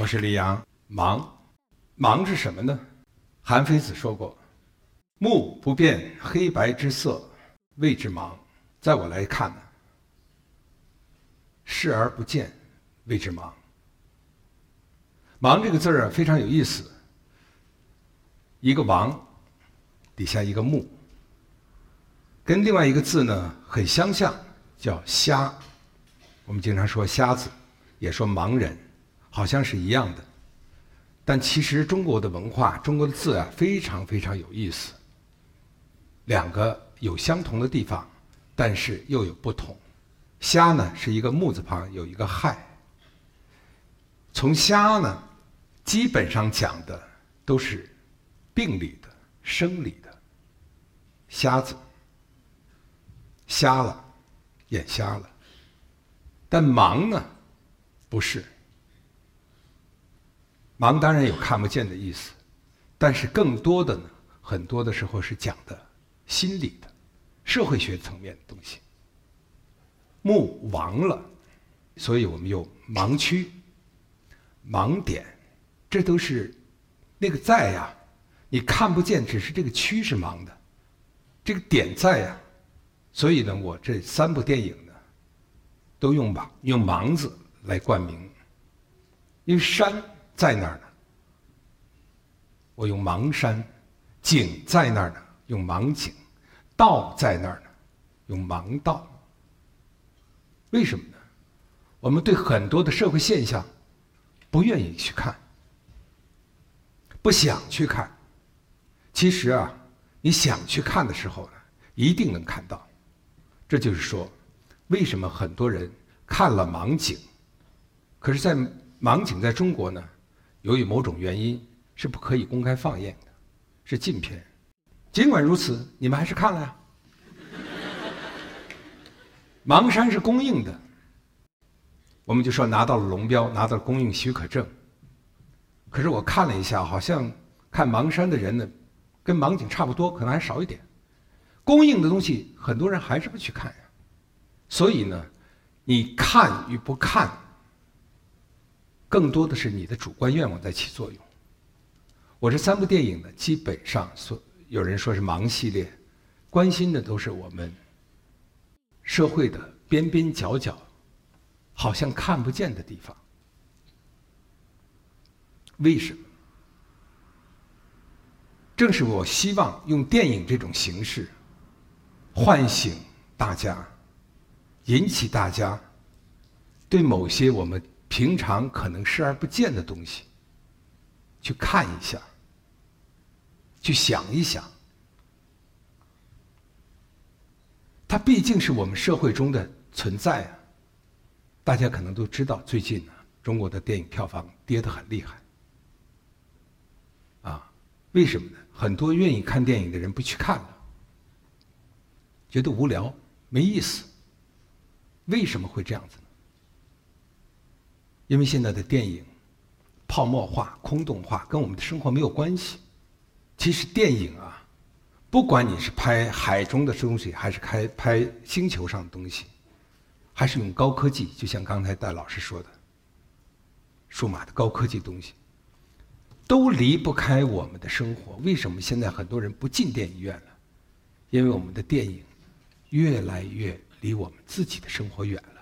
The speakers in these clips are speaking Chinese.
我是李阳。盲，盲是什么呢？韩非子说过：“目不辨黑白之色，谓之盲。”在我来看呢，视而不见，谓之盲。盲这个字儿啊，非常有意思。一个王，底下一个目，跟另外一个字呢很相像，叫瞎。我们经常说瞎子，也说盲人，好像是一样的。但其实中国的文化，中国的字啊，非常非常有意思。两个有相同的地方，但是又有不同。瞎呢是一个木字旁，有一个亥。从瞎呢，基本上讲的都是。病理的、生理的，瞎子，瞎了，眼瞎了。但盲呢，不是。盲当然有看不见的意思，但是更多的呢，很多的时候是讲的心理的、社会学层面的东西。目盲了，所以我们有盲区、盲点，这都是那个在呀。你看不见，只是这个区是盲的，这个点在呀，所以呢，我这三部电影呢，都用盲用盲字来冠名，因为山在那儿呢，我用盲山；景在那儿呢，用盲景；道在那儿呢，用盲道。为什么呢？我们对很多的社会现象不愿意去看，不想去看。其实啊，你想去看的时候呢，一定能看到。这就是说，为什么很多人看了盲井，可是，在盲井在中国呢，由于某种原因是不可以公开放映的，是禁片。尽管如此，你们还是看了呀。盲山是公映的，我们就说拿到了龙标，拿到了公映许可证。可是我看了一下，好像看盲山的人呢。跟盲井差不多，可能还少一点。公映的东西，很多人还是不去看呀。所以呢，你看与不看，更多的是你的主观愿望在起作用。我这三部电影呢，基本上所有人说是盲系列，关心的都是我们社会的边边角角，好像看不见的地方。为什么？正是我希望用电影这种形式，唤醒大家，引起大家对某些我们平常可能视而不见的东西，去看一下，去想一想。它毕竟是我们社会中的存在啊！大家可能都知道，最近呢，中国的电影票房跌得很厉害。啊，为什么呢？很多愿意看电影的人不去看了，觉得无聊、没意思。为什么会这样子？因为现在的电影泡沫化、空洞化，跟我们的生活没有关系。其实电影啊，不管你是拍海中的东西，还是开拍星球上的东西，还是用高科技，就像刚才戴老师说的，数码的高科技东西。都离不开我们的生活。为什么现在很多人不进电影院了？因为我们的电影越来越离我们自己的生活远了。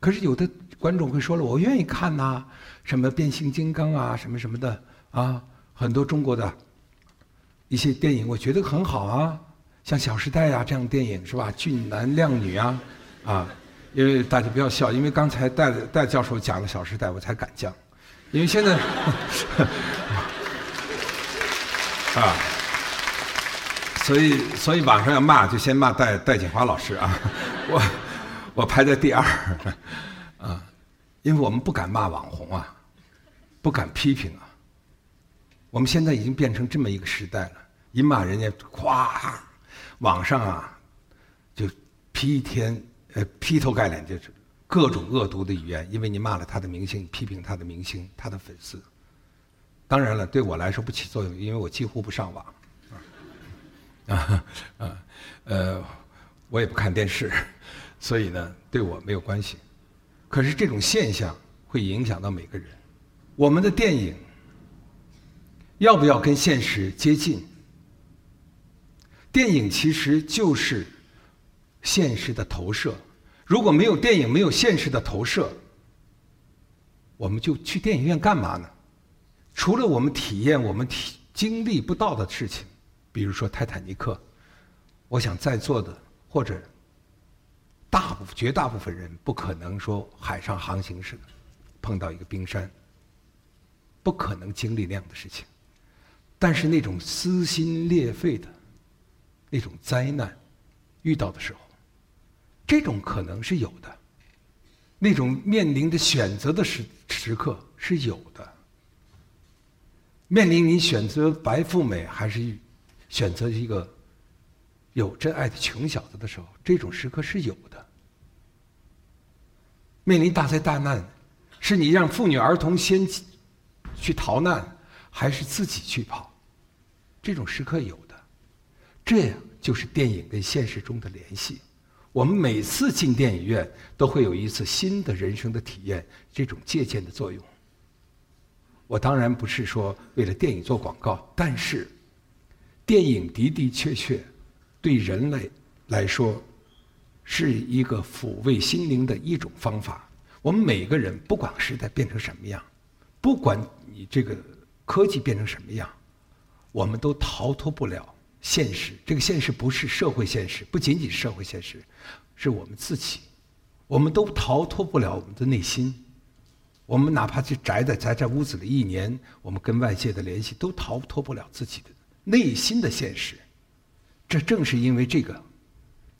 可是有的观众会说了：“我愿意看呐，什么变形金刚啊，什么什么的啊，很多中国的一些电影，我觉得很好啊，像《小时代》呀这样电影是吧？俊男靓女啊，啊，因为大家不要笑，因为刚才戴戴教授讲了《小时代》，我才敢讲。”因为现在 啊，所以所以网上要骂就先骂戴戴锦华老师啊，我我排在第二啊，因为我们不敢骂网红啊，不敢批评啊，我们现在已经变成这么一个时代了，一骂人家咵，网上啊就批天呃劈头盖脸就是。各种恶毒的语言，因为你骂了他的明星，批评他的明星，他的粉丝。当然了，对我来说不起作用，因为我几乎不上网，啊啊呃，我也不看电视，所以呢，对我没有关系。可是这种现象会影响到每个人。我们的电影要不要跟现实接近？电影其实就是现实的投射。如果没有电影，没有现实的投射，我们就去电影院干嘛呢？除了我们体验我们体经历不到的事情，比如说泰坦尼克，我想在座的或者大部绝大部分人不可能说海上航行时碰到一个冰山，不可能经历那样的事情。但是那种撕心裂肺的那种灾难遇到的时候，这种可能是有的。那种面临着选择的时时刻是有的。面临你选择白富美还是选择一个有真爱的穷小子的时候，这种时刻是有的。面临大灾大难，是你让妇女儿童先去逃难，还是自己去跑？这种时刻有的。这样就是电影跟现实中的联系。我们每次进电影院都会有一次新的人生的体验，这种借鉴的作用。我当然不是说为了电影做广告，但是电影的的确确对人类来说是一个抚慰心灵的一种方法。我们每个人不管时代变成什么样，不管你这个科技变成什么样，我们都逃脱不了现实。这个现实不是社会现实，不仅仅是社会现实，是我们自己，我们都逃脱不了我们的内心。我们哪怕去宅在宅在屋子里一年，我们跟外界的联系都逃脱不了自己的内心的现实。这正是因为这个，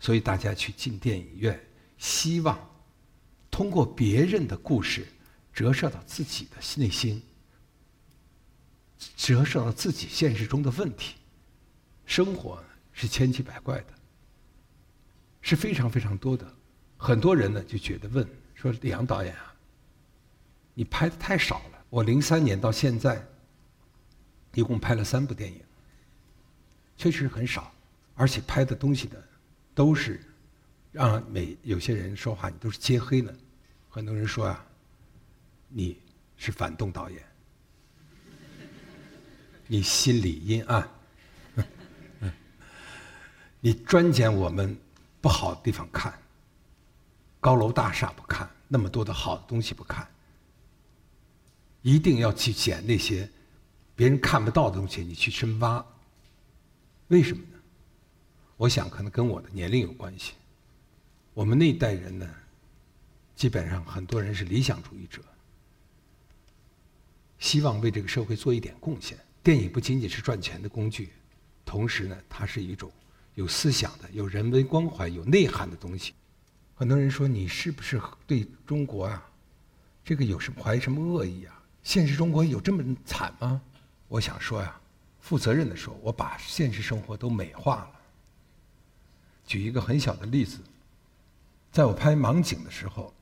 所以大家去进电影院，希望通过别人的故事折射到自己的内心，折射到自己现实中的问题。生活是千奇百怪的，是非常非常多的。很多人呢就觉得问说：“李阳导演啊。”你拍的太少了。我零三年到现在，一共拍了三部电影，确实很少，而且拍的东西呢，都是让每有些人说话，你都是揭黑的。很多人说啊，你是反动导演，你心里阴暗，你专捡我们不好的地方看，高楼大厦不看，那么多的好的东西不看。一定要去捡那些别人看不到的东西，你去深挖。为什么？我想可能跟我的年龄有关系。我们那一代人呢，基本上很多人是理想主义者，希望为这个社会做一点贡献。电影不仅仅是赚钱的工具，同时呢，它是一种有思想的、有人文关怀、有内涵的东西。很多人说你是不是对中国啊，这个有什么怀什么恶意啊？现实中国有这么惨吗？我想说呀，负责任的说，我把现实生活都美化了。举一个很小的例子，在我拍盲井的时候，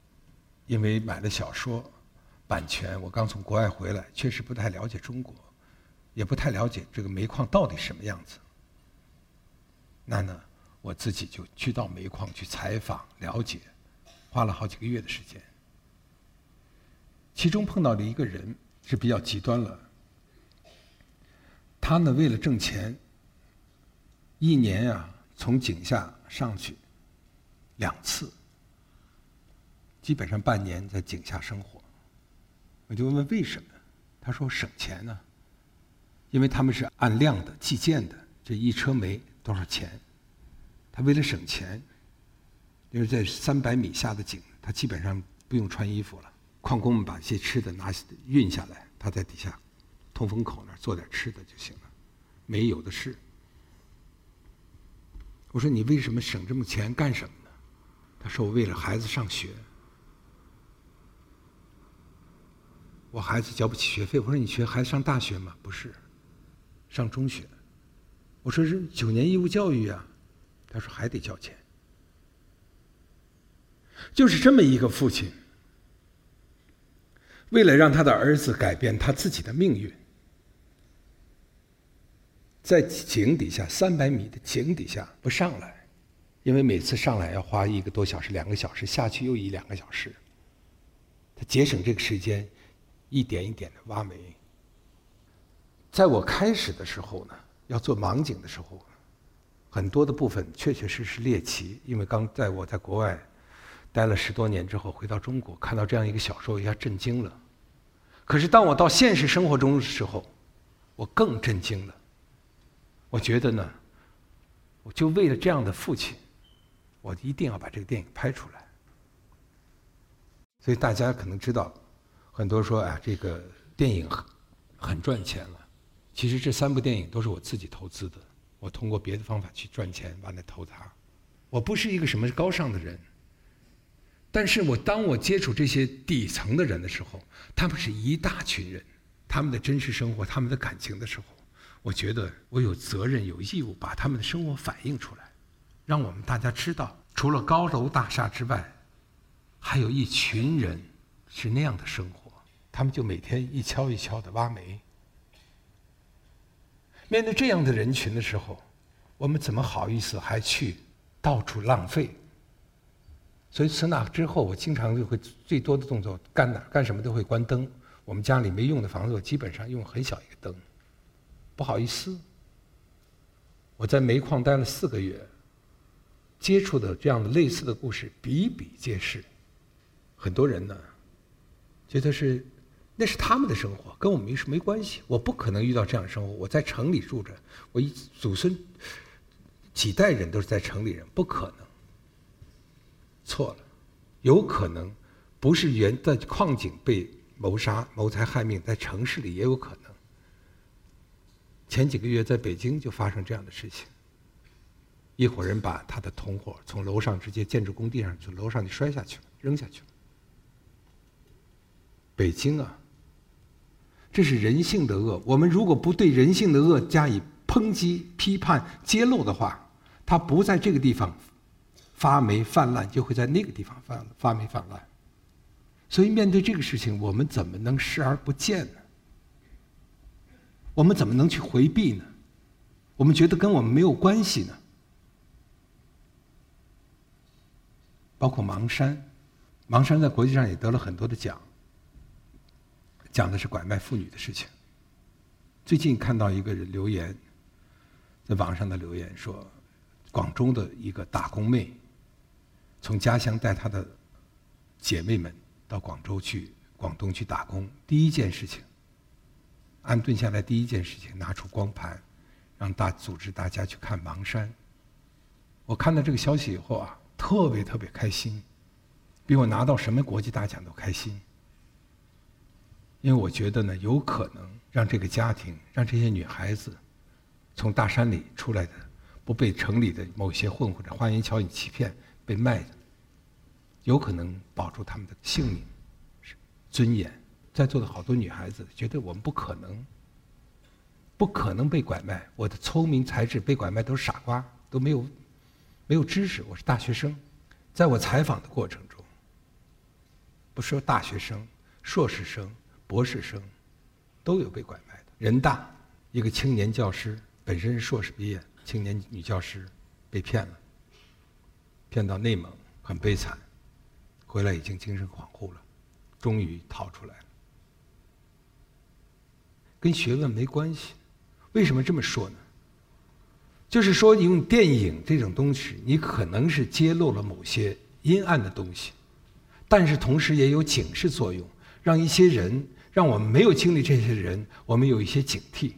因为买了小说版权，我刚从国外回来，确实不太了解中国，也不太了解这个煤矿到底什么样子。那呢，我自己就去到煤矿去采访了解，花了好几个月的时间。其中碰到的一个人是比较极端了，他呢为了挣钱，一年啊从井下上去两次，基本上半年在井下生活。我就问问为什么，他说省钱呢，因为他们是按量的计件的，这一车煤多少钱？他为了省钱，因为在三百米下的井，他基本上不用穿衣服了。矿工们把一些吃的拿运下来，他在底下通风口那儿做点吃的就行了，煤有的是。我说你为什么省这么钱干什么呢？他说我为了孩子上学，我孩子交不起学费。我说你学孩子上大学吗？不是，上中学。我说是九年义务教育啊，他说还得交钱。就是这么一个父亲。为了让他的儿子改变他自己的命运，在井底下三百米的井底下不上来，因为每次上来要花一个多小时、两个小时，下去又一两个小时。他节省这个时间，一点一点的挖煤。在我开始的时候呢，要做盲井的时候，很多的部分确确实实猎奇，因为刚在我在国外待了十多年之后，回到中国看到这样一个小说，一下震惊了。可是当我到现实生活中的时候，我更震惊了。我觉得呢，我就为了这样的父亲，我一定要把这个电影拍出来。所以大家可能知道，很多说啊，这个电影很赚钱了。其实这三部电影都是我自己投资的，我通过别的方法去赚钱，完了投它。我不是一个什么高尚的人，但是我当我接触这些底层的人的时候，他们是一大群人，他们的真实生活、他们的感情的时候，我觉得我有责任、有义务把他们的生活反映出来，让我们大家知道，除了高楼大厦之外，还有一群人是那样的生活，他们就每天一锹一锹的挖煤。面对这样的人群的时候，我们怎么好意思还去到处浪费？所以从那之后，我经常就会最多的动作干哪干什么都会关灯。我们家里没用的房子，我基本上用很小一个灯。不好意思，我在煤矿待了四个月，接触的这样的类似的故事比比皆是。很多人呢，觉得是。那是他们的生活，跟我们没没关系。我不可能遇到这样的生活。我在城里住着，我一祖孙几代人都是在城里人，不可能。错了，有可能不是原在矿井被谋杀、谋财害命，在城市里也有可能。前几个月在北京就发生这样的事情，一伙人把他的同伙从楼上直接建筑工地上从楼上就摔下去了，扔下去了。北京啊！这是人性的恶。我们如果不对人性的恶加以抨击、批判、揭露的话，它不在这个地方发霉泛滥，就会在那个地方发发霉泛滥。所以，面对这个事情，我们怎么能视而不见呢？我们怎么能去回避呢？我们觉得跟我们没有关系呢？包括芒山，芒山在国际上也得了很多的奖。讲的是拐卖妇女的事情。最近看到一个人留言，在网上的留言说，广州的一个打工妹，从家乡带她的姐妹们到广州去广东去打工，第一件事情，安顿下来第一件事情，拿出光盘，让大组织大家去看芒山。我看到这个消息以后啊，特别特别开心，比我拿到什么国际大奖都开心。因为我觉得呢，有可能让这个家庭，让这些女孩子，从大山里出来的，不被城里的某些混混的花言巧语欺骗，被卖的，有可能保住他们的性命、尊严。在座的好多女孩子觉得我们不可能，不可能被拐卖。我的聪明才智被拐卖都是傻瓜，都没有没有知识。我是大学生，在我采访的过程中，不说大学生、硕士生。博士生都有被拐卖的。人大一个青年教师，本身是硕士毕业，青年女教师被骗了，骗到内蒙，很悲惨，回来已经精神恍惚了，终于逃出来了。跟学问没关系，为什么这么说呢？就是说，用电影这种东西，你可能是揭露了某些阴暗的东西，但是同时也有警示作用，让一些人。让我们没有经历这些人，我们有一些警惕。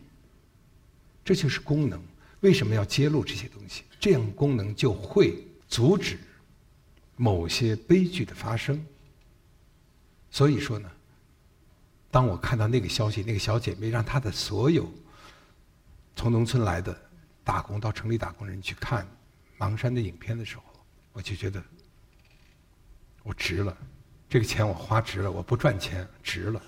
这就是功能。为什么要揭露这些东西？这样功能就会阻止某些悲剧的发生。所以说呢，当我看到那个消息，那个小姐妹让她的所有从农村来的打工到城里打工人去看芒山的影片的时候，我就觉得我值了，这个钱我花值了，我不赚钱值了。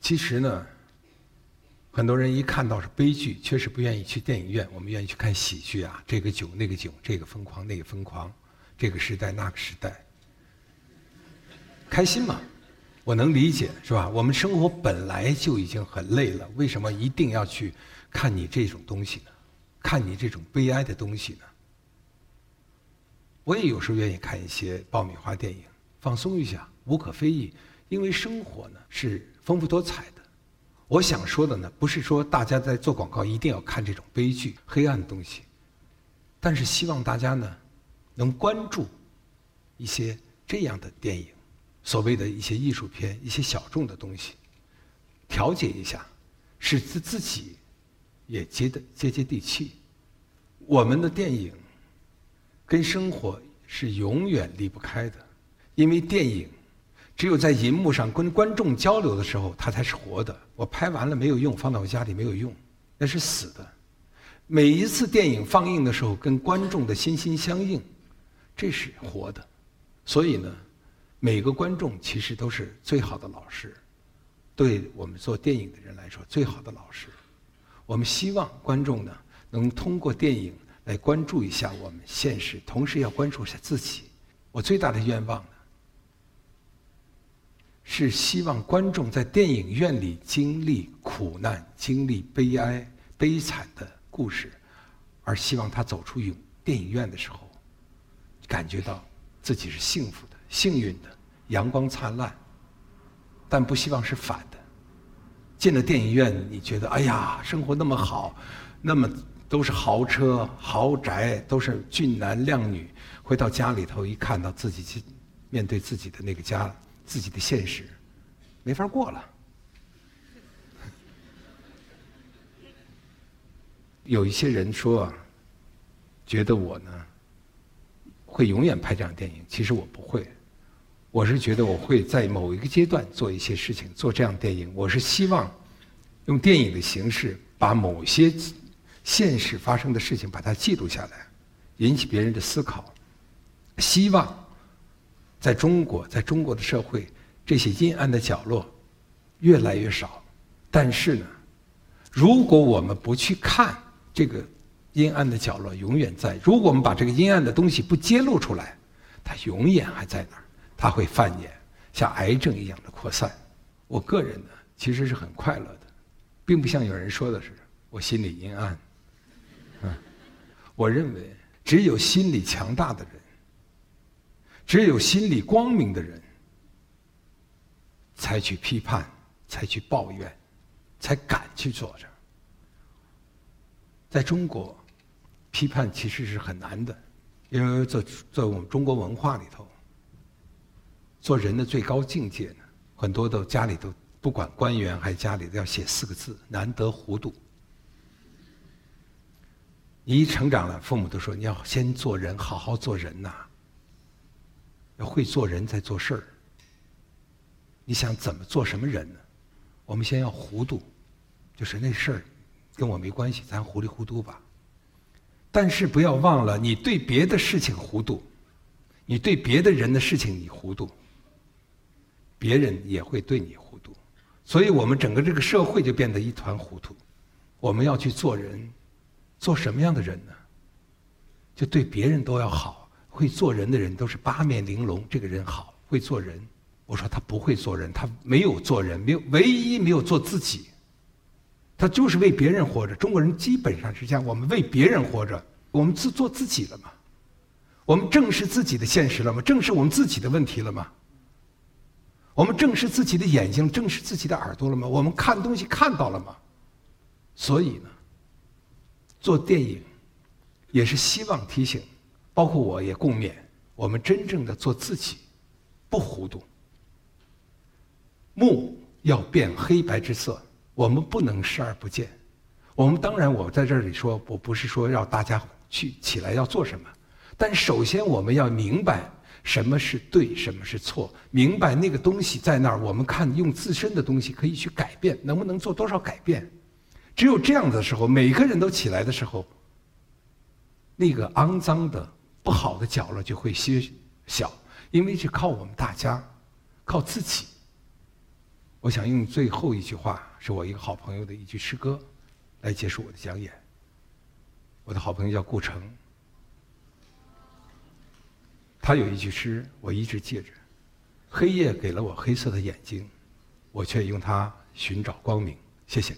其实呢，很多人一看到是悲剧，确实不愿意去电影院。我们愿意去看喜剧啊，这个囧那个囧，这个疯狂那个疯狂，这个时代那个时代，开心嘛。我能理解，是吧？我们生活本来就已经很累了，为什么一定要去看你这种东西呢？看你这种悲哀的东西呢？我也有时候愿意看一些爆米花电影，放松一下，无可非议。因为生活呢是丰富多彩的。我想说的呢，不是说大家在做广告一定要看这种悲剧、黑暗的东西，但是希望大家呢能关注一些这样的电影，所谓的一些艺术片、一些小众的东西，调节一下，使自自己也接的接接地气。我们的电影。跟生活是永远离不开的，因为电影只有在银幕上跟观众交流的时候，它才是活的。我拍完了没有用，放到我家里没有用，那是死的。每一次电影放映的时候，跟观众的心心相印，这是活的。所以呢，每个观众其实都是最好的老师，对我们做电影的人来说，最好的老师。我们希望观众呢，能通过电影。来关注一下我们现实，同时要关注一下自己。我最大的愿望呢，是希望观众在电影院里经历苦难、经历悲哀、悲惨的故事，而希望他走出影电影院的时候，感觉到自己是幸福的、幸运的、阳光灿烂。但不希望是反的。进了电影院，你觉得哎呀，生活那么好，那么。都是豪车、豪宅，都是俊男靓女。回到家里头一看到自己去面对自己的那个家，自己的现实，没法过了。有一些人说，觉得我呢会永远拍这样电影。其实我不会，我是觉得我会在某一个阶段做一些事情，做这样电影。我是希望用电影的形式把某些。现实发生的事情，把它记录下来，引起别人的思考。希望在中国，在中国的社会，这些阴暗的角落越来越少。但是呢，如果我们不去看这个阴暗的角落，永远在；如果我们把这个阴暗的东西不揭露出来，它永远还在那儿，它会蔓延，像癌症一样的扩散。我个人呢，其实是很快乐的，并不像有人说的是我心里阴暗。嗯我认为，只有心理强大的人，只有心里光明的人，才去批判，才去抱怨，才敢去做着。在中国，批判其实是很难的，因为在在我们中国文化里头，做人的最高境界呢，很多都家里头不管官员还是家里都要写四个字：难得糊涂。你一成长了，父母都说你要先做人，好好做人呐。要会做人，再做事儿。你想怎么做什么人呢？我们先要糊涂，就是那事儿跟我没关系，咱糊里糊涂吧。但是不要忘了，你对别的事情糊涂，你对别的人的事情你糊涂，别人也会对你糊涂。所以我们整个这个社会就变得一团糊涂。我们要去做人。做什么样的人呢？就对别人都要好，会做人的人都是八面玲珑。这个人好，会做人。我说他不会做人，他没有做人，没有唯一没有做自己。他就是为别人活着。中国人基本上是这样，我们为别人活着，我们自做自己了吗？我们正视自己的现实了吗？正视我们自己的问题了吗？我们正视自己的眼睛，正视自己的耳朵了吗？我们看东西看到了吗？所以呢？做电影，也是希望提醒，包括我也共勉，我们真正的做自己，不糊涂。目要变黑白之色，我们不能视而不见。我们当然，我在这里说，我不是说让大家去起来要做什么，但首先我们要明白什么是对，什么是错，明白那个东西在那儿，我们看用自身的东西可以去改变，能不能做多少改变？只有这样的时候，每个人都起来的时候，那个肮脏的、不好的角落就会缩小，因为是靠我们大家，靠自己。我想用最后一句话，是我一个好朋友的一句诗歌，来结束我的讲演。我的好朋友叫顾城，他有一句诗，我一直记着：黑夜给了我黑色的眼睛，我却用它寻找光明。谢谢。